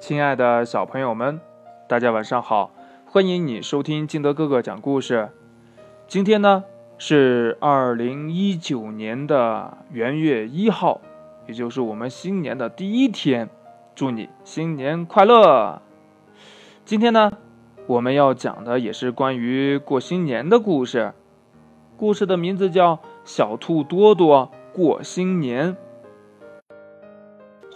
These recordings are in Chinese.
亲爱的小朋友们，大家晚上好！欢迎你收听金德哥哥讲故事。今天呢是二零一九年的元月一号，也就是我们新年的第一天。祝你新年快乐！今天呢，我们要讲的也是关于过新年的故事。故事的名字叫《小兔多多过新年》。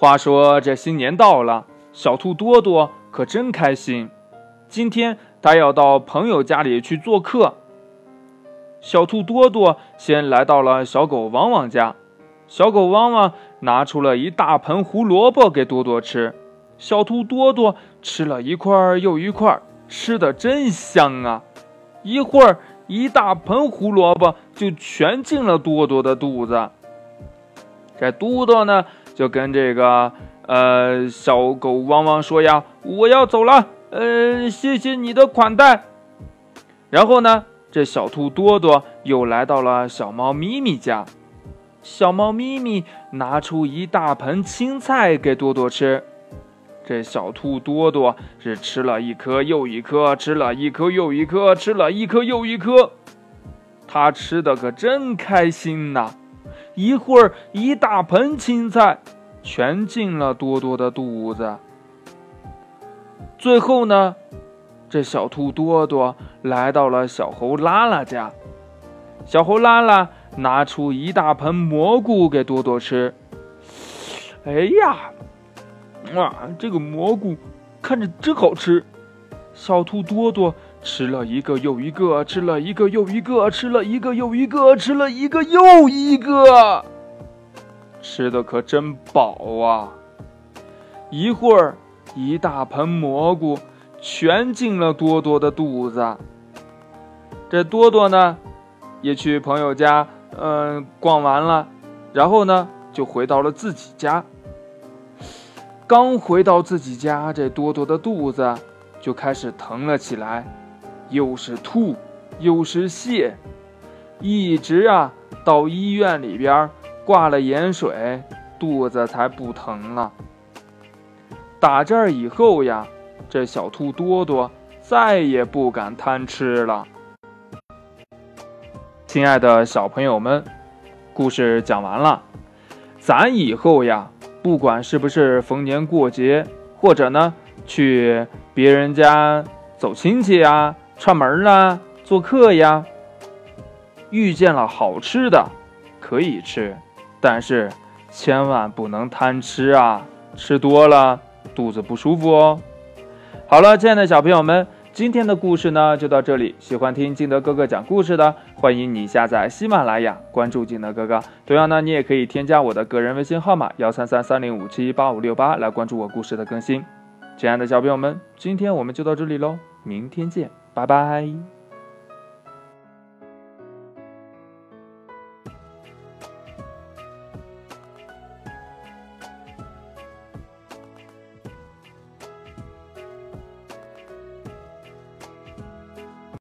话说这新年到了。小兔多多可真开心，今天他要到朋友家里去做客。小兔多多先来到了小狗汪汪家，小狗汪汪拿出了一大盆胡萝卜给多多吃。小兔多多吃了一块又一块，吃的真香啊！一会儿，一大盆胡萝卜就全进了多多的肚子。这多多呢，就跟这个。呃，小狗汪汪说呀：“我要走了，呃，谢谢你的款待。”然后呢，这小兔多多又来到了小猫咪咪家。小猫咪咪拿出一大盆青菜给多多吃。这小兔多多是吃了一颗又一颗，吃了一颗又一颗，吃了一颗又一颗。它吃的可真开心呐！一会儿一大盆青菜。全进了多多的肚子。最后呢，这小兔多多来到了小猴拉拉家。小猴拉拉拿出一大盆蘑菇给多多吃。哎呀，哇，这个蘑菇看着真好吃。小兔多多吃了一个又一个，吃了一个又一个，吃了一个又一个，吃了一个又一个。吃的可真饱啊！一会儿，一大盆蘑菇全进了多多的肚子。这多多呢，也去朋友家，嗯，逛完了，然后呢，就回到了自己家。刚回到自己家，这多多的肚子就开始疼了起来，又是吐，又是泻，一直啊到医院里边。挂了盐水，肚子才不疼了。打这儿以后呀，这小兔多多再也不敢贪吃了。亲爱的小朋友们，故事讲完了，咱以后呀，不管是不是逢年过节，或者呢去别人家走亲戚呀、串门啦、做客呀，遇见了好吃的，可以吃。但是千万不能贪吃啊！吃多了肚子不舒服哦。好了，亲爱的小朋友们，今天的故事呢就到这里。喜欢听金德哥哥讲故事的，欢迎你下载喜马拉雅，关注金德哥哥。同样呢，你也可以添加我的个人微信号码幺三三三零五七八五六八来关注我故事的更新。亲爱的小朋友们，今天我们就到这里喽，明天见，拜拜。